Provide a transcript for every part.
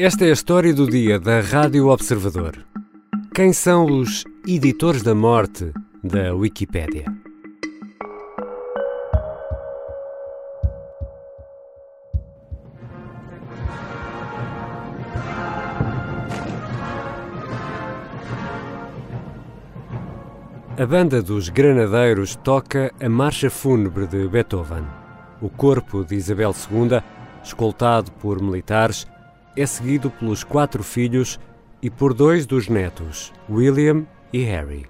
Esta é a história do dia da Rádio Observador. Quem são os editores da morte da Wikipédia? A banda dos Granadeiros toca a Marcha Fúnebre de Beethoven. O corpo de Isabel II, escoltado por militares, é seguido pelos quatro filhos e por dois dos netos, William e Harry.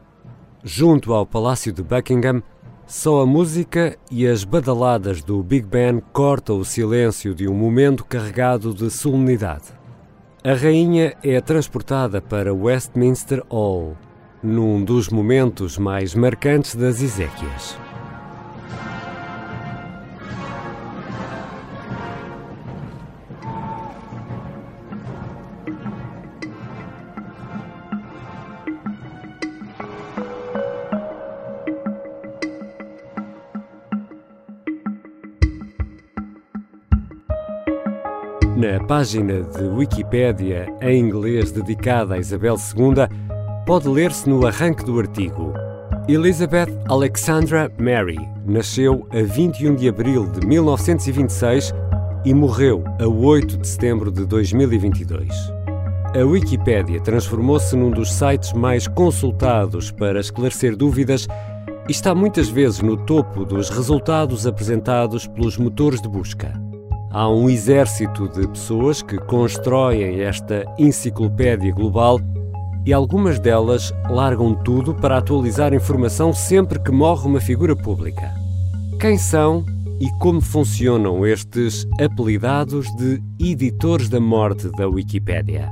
Junto ao Palácio de Buckingham, só a música e as badaladas do Big Ben cortam o silêncio de um momento carregado de solenidade. A rainha é transportada para Westminster Hall, num dos momentos mais marcantes das Ezequias. Na página de Wikipédia em inglês dedicada a Isabel II, pode ler-se no arranque do artigo: Elizabeth Alexandra Mary nasceu a 21 de abril de 1926 e morreu a 8 de setembro de 2022. A Wikipédia transformou-se num dos sites mais consultados para esclarecer dúvidas e está muitas vezes no topo dos resultados apresentados pelos motores de busca. Há um exército de pessoas que constroem esta enciclopédia global e algumas delas largam tudo para atualizar informação sempre que morre uma figura pública. Quem são e como funcionam estes apelidados de editores da morte da Wikipédia?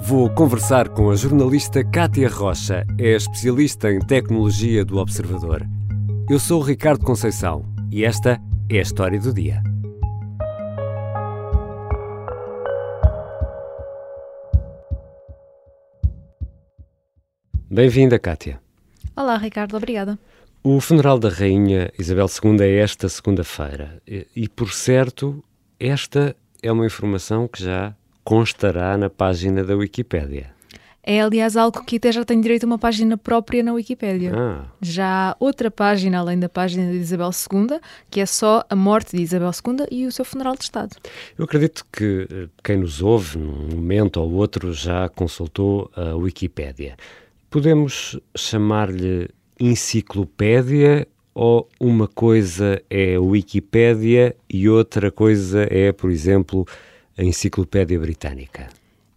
Vou conversar com a jornalista Kátia Rocha, é especialista em tecnologia do Observador. Eu sou Ricardo Conceição e esta é a história do dia. Bem-vinda, Kátia. Olá, Ricardo, obrigada. O funeral da Rainha Isabel II é esta segunda-feira e, e, por certo, esta é uma informação que já constará na página da Wikipédia. É, aliás, algo que até já tem direito a uma página própria na Wikipédia. Ah. Já há outra página, além da página de Isabel II, que é só a morte de Isabel II e o seu funeral de Estado. Eu acredito que eh, quem nos ouve, num momento ou outro, já consultou a Wikipédia. Podemos chamar-lhe enciclopédia ou uma coisa é Wikipédia e outra coisa é, por exemplo, a Enciclopédia Britânica?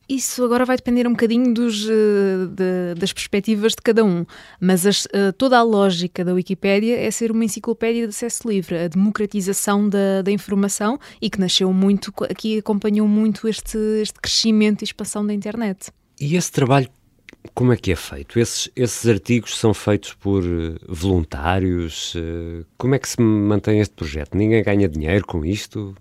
Isso agora vai depender um bocadinho dos, uh, de, das perspectivas de cada um, mas as, uh, toda a lógica da Wikipédia é ser uma enciclopédia de acesso livre, a democratização da, da informação e que nasceu muito, aqui acompanhou muito este, este crescimento e expansão da internet. E esse trabalho como é que é feito? Esses, esses artigos são feitos por eh, voluntários? Eh, como é que se mantém este projeto? Ninguém ganha dinheiro com isto?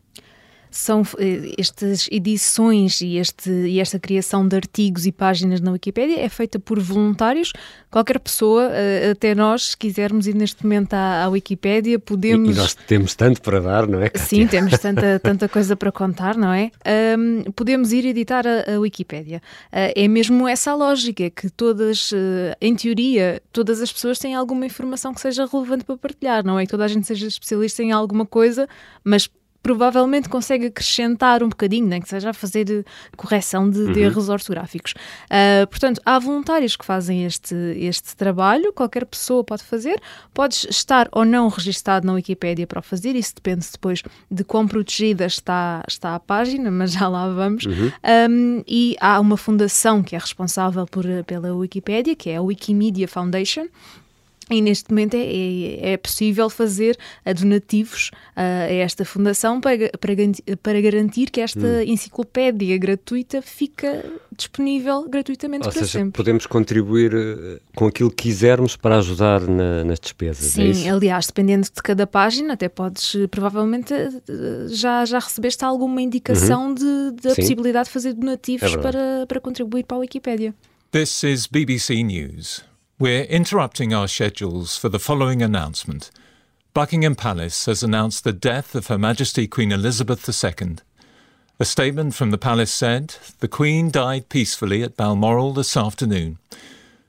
São eh, estas edições e, este, e esta criação de artigos e páginas na Wikipédia é feita por voluntários. Qualquer pessoa, eh, até nós, se quisermos ir neste momento à, à Wikipédia, podemos. E, e, nós temos tanto para dar, não é? Kátia? Sim, temos tanta, tanta coisa para contar, não é? Um, podemos ir editar a, a Wikipédia. Uh, é mesmo essa a lógica, que todas, uh, em teoria, todas as pessoas têm alguma informação que seja relevante para partilhar, não é? Que toda a gente seja especialista em alguma coisa, mas provavelmente consegue acrescentar um bocadinho, nem que seja a fazer correção de, de uhum. erros ortográficos. Uh, portanto, há voluntários que fazem este, este trabalho, qualquer pessoa pode fazer, podes estar ou não registado na Wikipédia para o fazer, isso depende depois de quão protegida está, está a página, mas já lá vamos. Uhum. Um, e há uma fundação que é responsável por, pela Wikipédia, que é a Wikimedia Foundation, e neste momento é, é, é, possível fazer donativos uh, a esta fundação para, para, para garantir que esta hum. enciclopédia gratuita fica disponível gratuitamente Ou para seja, sempre. podemos contribuir uh, com aquilo que quisermos para ajudar na, nas despesas. É Sim, é aliás, dependendo de cada página, até podes, uh, provavelmente, já, já recebeste alguma indicação uhum. de, da possibilidade de fazer donativos é para, para contribuir para a Wikipédia. This is BBC News. We're interrupting our schedules for the following announcement. Buckingham Palace has announced the death of Her Majesty Queen Elizabeth II. A statement from the palace said the Queen died peacefully at Balmoral this afternoon.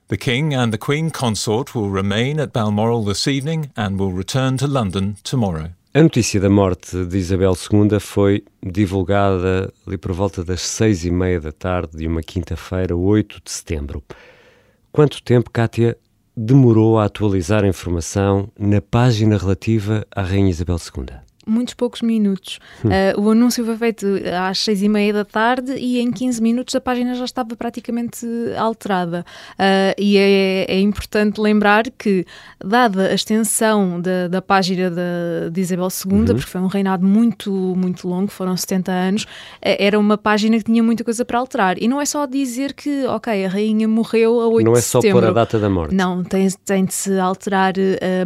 The King and the Queen Consort will remain at Balmoral this evening and will return to London tomorrow. A notícia da morte de Isabel II foi divulgada ali por volta das seis e meia da tarde de uma quinta-feira, 8 de setembro. Quanto tempo, Kátia, demorou a atualizar a informação na página relativa à Rainha Isabel II? Muitos poucos minutos. Uh, o anúncio foi feito às seis e meia da tarde e em 15 minutos a página já estava praticamente alterada. Uh, e é, é, importante lembrar que, dada a extensão da, da página de, de Isabel II, uhum. porque foi um reinado muito, muito longo, foram 70 anos, eh, era uma página que tinha muita coisa para alterar. E não é só dizer que, ok, a rainha morreu a 8 não de setembro. Não é só pôr a data da morte. Não, tem, tem de se alterar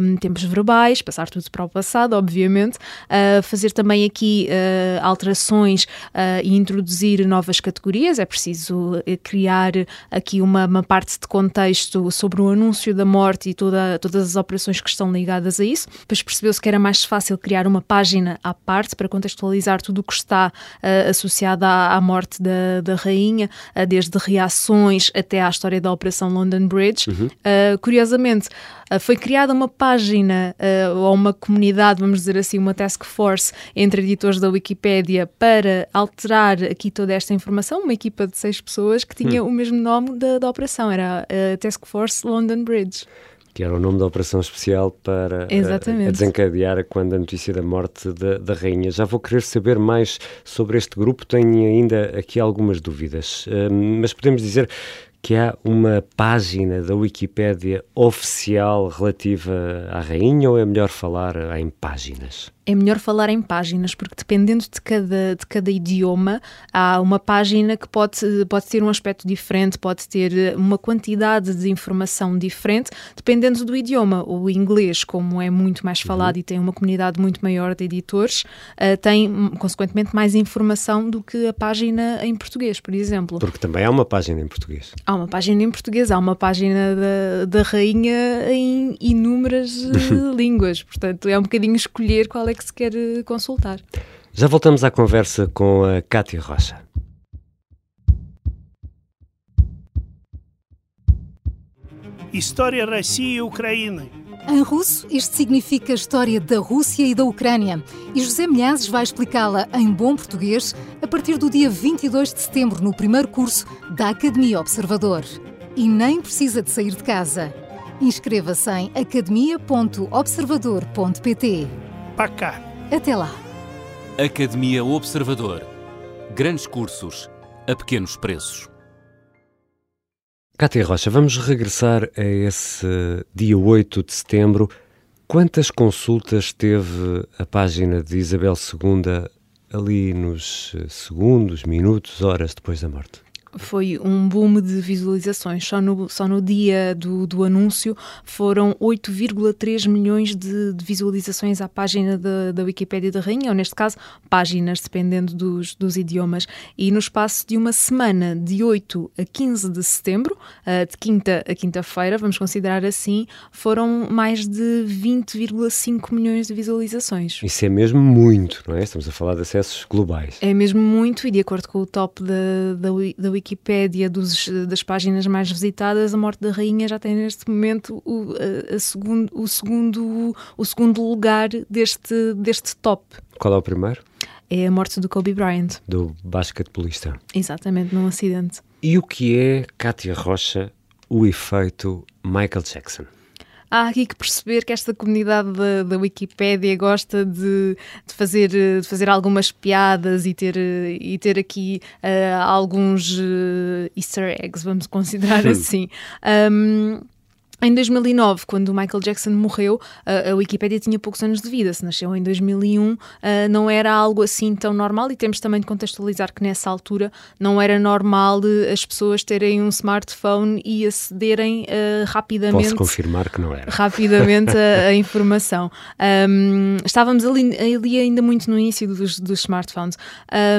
um, tempos verbais, passar tudo para o passado, obviamente uh, fazer também aqui uh, alterações uh, e introduzir novas categorias. É preciso eh, criar aqui uma, uma, parte de contexto sobre o anúncio da morte e toda, todas as operações que estão ligadas a isso. Depois percebeu-se que era mais fácil criar uma página à parte para contextualizar tudo o que está associado à, à, morte da, da rainha, desde reações até à história da Operação London Bridge. Uhum. curiosamente, foi criada uma página ou uma comunidade, vamos dizer assim, uma task force entre editores da Wikipédia para alterar aqui toda esta informação, uma equipa de seis pessoas que tinha hum. o mesmo nome da, da operação, era a Task Force London Bridge que era o nome da operação especial para a, a desencadear quando a notícia da morte da, da, rainha. Já vou querer saber mais sobre este grupo, tenho ainda aqui algumas dúvidas, um, mas podemos dizer que há uma página da Wikipédia oficial relativa à rainha ou é melhor falar em páginas? É melhor falar em páginas, porque dependendo de cada, de cada idioma, há uma página que pode, pode ter um aspecto diferente, pode ter uma quantidade de informação diferente, dependendo do idioma. O inglês, como é muito mais uhum. falado uhum. e tem uma comunidade muito maior de editores, uh, tem, consequentemente, mais informação do que a página em português, por exemplo. Porque também há uma página em português. Há uma página em português, há uma página da, da rainha em inúmeras uh, línguas, portanto é um bocadinho escolher qual é é que se quer eh, consultar. Já voltamos à conversa com a Cátia Rocha. História Rússia e Ucrânia. Em russo, isto significa História da Rússia e da Ucrânia. E José Milhazes vai explicá-la em bom português a partir do dia 22 de setembro, no primeiro curso da Academia Observador. E nem precisa de sair de casa. Inscreva-se em academia.observador.pt. Pacá. Até lá. Academia Observador. Grandes cursos a pequenos preços. Cátia Rocha, vamos regressar a esse dia 8 de setembro. Quantas consultas teve a página de Isabel II ali nos segundos, minutos, horas depois da morte? Foi um boom de visualizações. Só no, só no dia do, do anúncio foram 8,3 milhões de, de, visualizações à página da, da Wikipédia da Rainha, ou neste caso, páginas, dependendo dos, dos idiomas. E no espaço de uma semana, de 8 a 15 de setembro, uh, de quinta a quinta-feira, vamos considerar assim, foram mais de 20,5 milhões de visualizações. Isso é mesmo muito, não é? Estamos a falar de acessos globais. É mesmo muito, e de acordo com o top da, da, da Wikipédia, Wikipédia dos, das páginas mais visitadas, a morte da rainha já tem neste momento o, a, a segundo, o, segundo, o segundo lugar deste, deste top. Qual é o primeiro? É a morte do Kobe Bryant. Do basquetebolista. Exatamente, num acidente. E o que é, Kátia Rocha, o efeito Michael Jackson? Há aqui que perceber que esta comunidade da, da Wikipédia gosta de, de, fazer, de fazer algumas piadas e ter, e ter aqui uh, alguns uh, easter eggs, vamos considerar assim. Um, em 2009, quando o Michael Jackson morreu, a, a Wikipédia tinha poucos anos de vida. Se nasceu em 2001, uh, não era algo assim tão normal. E temos também de contextualizar que nessa altura não era normal uh, as pessoas terem um smartphone e acederem uh, rapidamente. Posso confirmar que não era. Rapidamente a, a informação. Um, estávamos ali, ali, ainda muito no início dos, dos smartphones.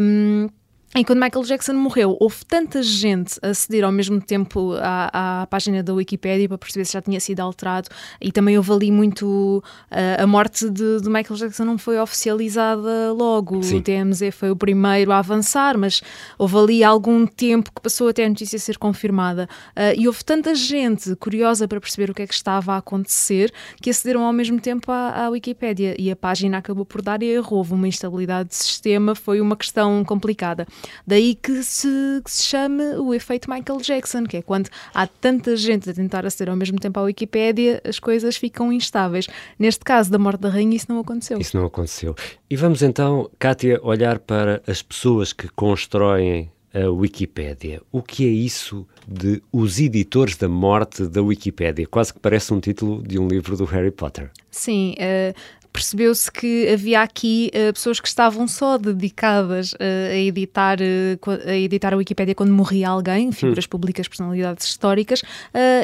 Um, E quando Michael Jackson morreu, houve tanta gente a aceder ao mesmo tempo à, à página da Wikipedia para perceber se já tinha sido alterado, e também houve ali muito. Uh, a morte de, de, Michael Jackson não foi oficializada logo. Sim. O TMZ foi o primeiro a avançar, mas houve ali algum tempo que passou até a notícia ser confirmada. Uh, e houve tanta gente curiosa para perceber o que é que estava a acontecer que acederam ao mesmo tempo à, à Wikipedia. E a página acabou por dar erro. Houve uma instabilidade de sistema, foi uma questão complicada. Daí que se, que se chame o efeito Michael Jackson, que é quando há tanta gente a tentar aceder ao mesmo tempo à Wikipédia, as coisas ficam instáveis. Neste caso da morte da rainha, isso não aconteceu. Isso não aconteceu. E vamos então, Kátia, olhar para as pessoas que constroem a Wikipédia. O que é isso de os editores da morte da Wikipédia? Quase que parece um título de um livro do Harry Potter. Sim, uh, percebeu-se que havia aqui uh, pessoas que estavam só dedicadas uh, a, editar, uh, a editar a Wikipédia quando morria alguém, figuras hum. públicas, personalidades históricas,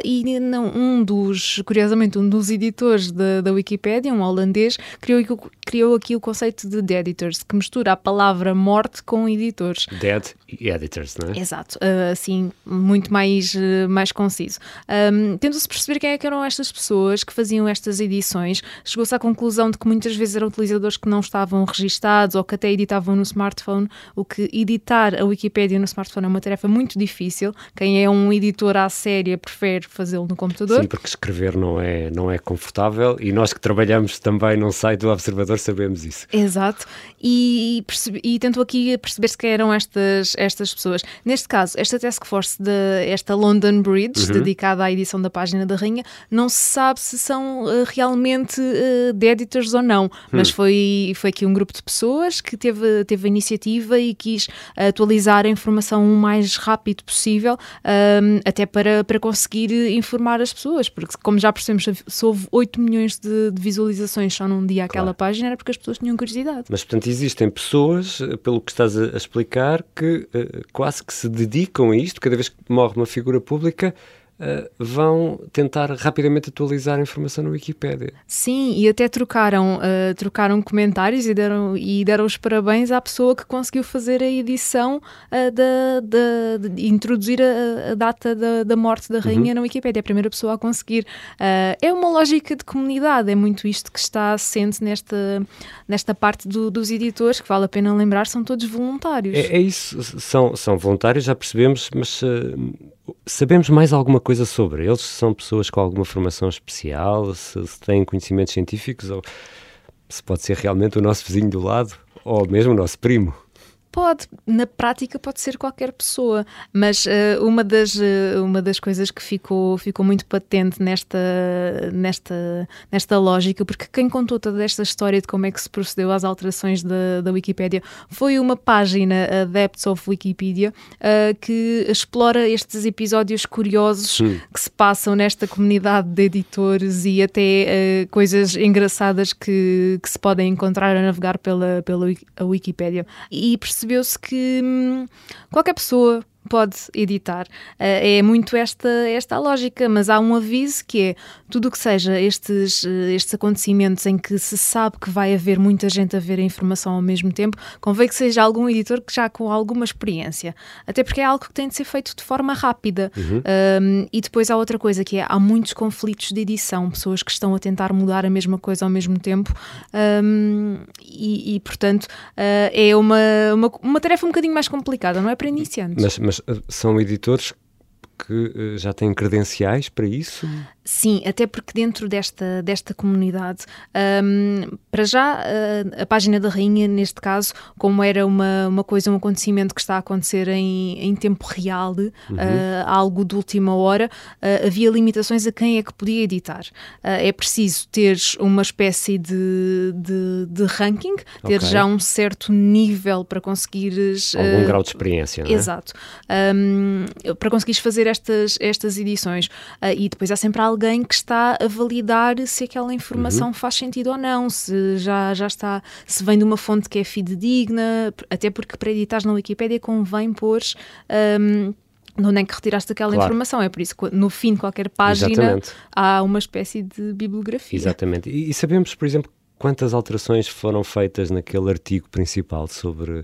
e não, um dos, curiosamente, um dos editores da, da Wikipédia, um holandês, criou, criou aqui o conceito de dead editors, que mistura a palavra morte com editores. Dead editors, não é? Exato, assim, muito mais, mais conciso. Um, Tendo-se perceber quem é que eram estas pessoas que faziam estas edições, chegou-se à conclusão de que muitas vezes eram utilizadores que não estavam registados ou que até editavam no smartphone, o que editar a Wikipédia no smartphone é uma tarefa muito difícil. Quem é um editor à séria prefere fazê-lo no computador. Sim, porque escrever não é, não é confortável e nós que trabalhamos também num site do Observador sabemos isso. Exato. E, e tentou aqui perceber-se quem eram estas, estas pessoas. Neste caso, esta task force, de, esta London Bridge, uhum. dedicada à edição da página da Rainha, não se sabe se são uh, realmente uh, de editors ou não, mas hum. foi, foi aqui um grupo de pessoas que teve, teve a iniciativa e quis atualizar a informação o mais rápido possível, um, até para, para conseguir informar as pessoas, porque como já percebemos, se houve 8 milhões de, de visualizações só num dia aquela claro. página, era porque as pessoas tinham curiosidade. Mas, portanto, existem pessoas, pelo que estás a explicar, que uh, quase que se dedicam a isto, cada vez que morre uma figura pública, Uh, vão tentar rapidamente atualizar a informação no Wikipedia. Sim, e até trocaram, uh, trocaram comentários e deram, e deram os parabéns à pessoa que conseguiu fazer a edição uh, de, de, de, introduzir a, a data da, da, morte da rainha uhum. na Wikipedia. É a primeira pessoa a conseguir. é uma lógica de comunidade, é muito isto que está assente nesta, nesta parte do, dos editores, que vale a pena lembrar, são todos voluntários. É, é isso, são, são voluntários, já percebemos, mas Sabemos mais alguma coisa sobre eles? São pessoas com alguma formação especial? Se, se têm conhecimentos científicos? Ou se pode ser realmente o nosso vizinho do lado? Ou mesmo o nosso primo? Pode, na prática pode ser qualquer pessoa, mas uh, uma, das, uh, uma das coisas que ficou, ficou muito patente nesta, nesta, nesta lógica, porque quem contou toda esta história de como é que se procedeu às alterações da, da Wikipédia foi uma página, Adepts of Wikipedia, uh, que explora estes episódios curiosos hum. que se passam nesta comunidade de editores e até coisas engraçadas que, que se podem encontrar a navegar pela, pela Wikipédia. E percebeu-se que hum, qualquer pessoa pode editar. Uh, é muito esta, esta a lógica, mas há um aviso que é tudo o que seja estes, eh, estes acontecimentos em que se sabe que vai haver muita gente a ver a informação ao mesmo tempo, convém que seja algum editor que já com alguma experiência. Até porque é algo que tem de ser feito de forma rápida. Uhum. Um, e depois há outra coisa que é, há muitos conflitos de edição, pessoas que estão a tentar mudar a mesma coisa ao mesmo tempo um, e, e, portanto, uh, é uma, uma, uma tarefa um bocadinho mais complicada, não é para iniciantes. Mas, mas são editores que já têm credenciais para isso? Sim, até porque dentro desta, desta comunidade, um, para já, uh, a página da Rainha, neste caso, como era uma, uma coisa, um acontecimento que está a acontecer em, em tempo real, uhum. uh, algo de última hora, uh, havia limitações a quem é que podia editar. é preciso ter uma espécie de, de, de ranking, ter okay. já um certo nível para conseguires. Algum grau de experiência, não é? Exato. Um, para conseguires fazer estas, estas edições. e depois há sempre alguém que está a validar se aquela informação uhum. faz sentido ou não, se já, já está, se vem de uma fonte que é fidedigna, até porque para editar na Wikipédia convém pôr. Um, de onde é que retiraste aquela claro. informação. É por isso que no fim de qualquer página Exatamente. há uma espécie de bibliografia. Exatamente. E, e sabemos, por exemplo, quantas alterações foram feitas naquele artigo principal sobre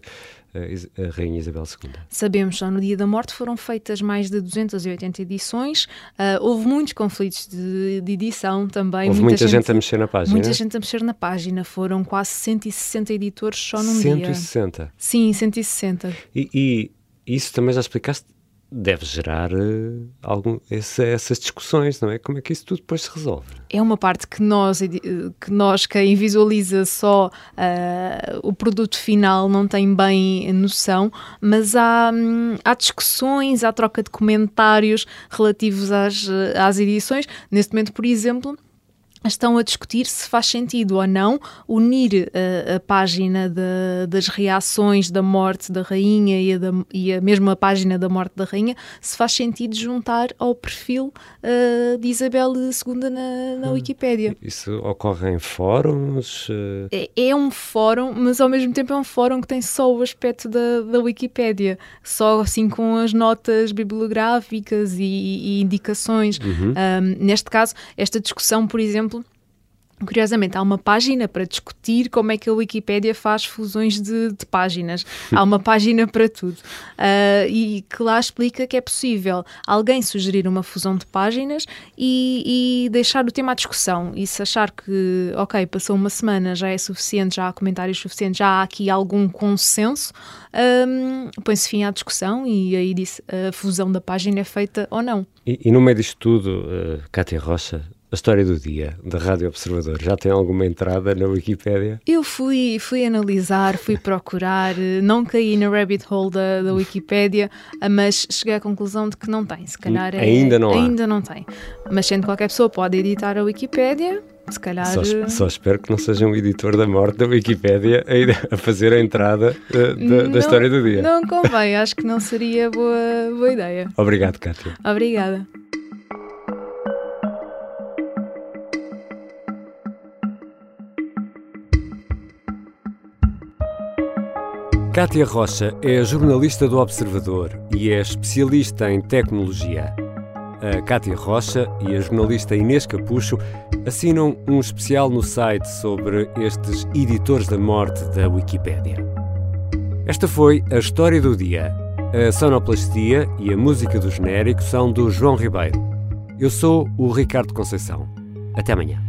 a Rainha Isabel II? Sabemos só no dia da morte foram feitas mais de 280 edições, uh, houve muitos conflitos de, de edição também. Houve muita, muita gente, gente, a mexer na página? Muita gente a mexer na página, foram quase 160 editores só num 160. dia. 160? Sim, 160. E, e isso também já explicaste? Deve gerar uh, algum, esse, essas discussões, não é? Como é que isso tudo depois se resolve? É uma parte que nós, que nós quem visualiza só uh, o produto final, não tem bem noção, mas há, hum, há discussões, há troca de comentários relativos às, às edições. Neste momento, por exemplo, estão a discutir se faz sentido ou não unir a, a página de, das reações da morte da rainha e a, da, e a mesma página da morte da rainha, se faz sentido juntar ao perfil uh, de Isabel II na, na hum. Wikipédia. Isso ocorre em fóruns? Uh... É, é, um fórum, mas ao mesmo tempo é um fórum que tem só o aspecto da, da Wikipédia, só assim com as notas bibliográficas e, e indicações. Uhum. Um, neste caso, esta discussão, por exemplo, Curiosamente, há uma página para discutir como é que a Wikipédia faz fusões de, de páginas. Há uma página para tudo. Uh, e que lá explica que é possível alguém sugerir uma fusão de páginas e, e, deixar o tema à discussão. E se achar que, ok, passou uma semana, já é suficiente, já há comentários suficientes, já há aqui algum consenso, um, põe-se fim à discussão e aí disse a fusão da página é feita ou não. E, e no meio disto tudo, uh, Cátia Rocha, a história do dia da Rádio Observador já tem alguma entrada na Wikipédia? Eu fui, fui analisar, fui procurar, não caí na rabbit hole da, da Wikipédia, mas cheguei à conclusão de que não tem. Se calhar é, ainda não ainda não tem. Mas sendo qualquer pessoa pode editar a Wikipédia, se calhar. Só, só, espero que não seja um editor da morte da Wikipédia a, a fazer a entrada uh, da, da, história do dia. Não convém, acho que não seria boa, boa ideia. Obrigado, Kátia. Obrigada. Cátia Rocha é jornalista do Observador e é especialista em tecnologia. A Cátia Rocha e a jornalista Inês Capucho assinam um especial no site sobre estes editores da morte da Wikipédia. Esta foi a história do dia. A sonoplastia e a música do genérico são do João Ribeiro. Eu sou o Ricardo Conceição. Até amanhã.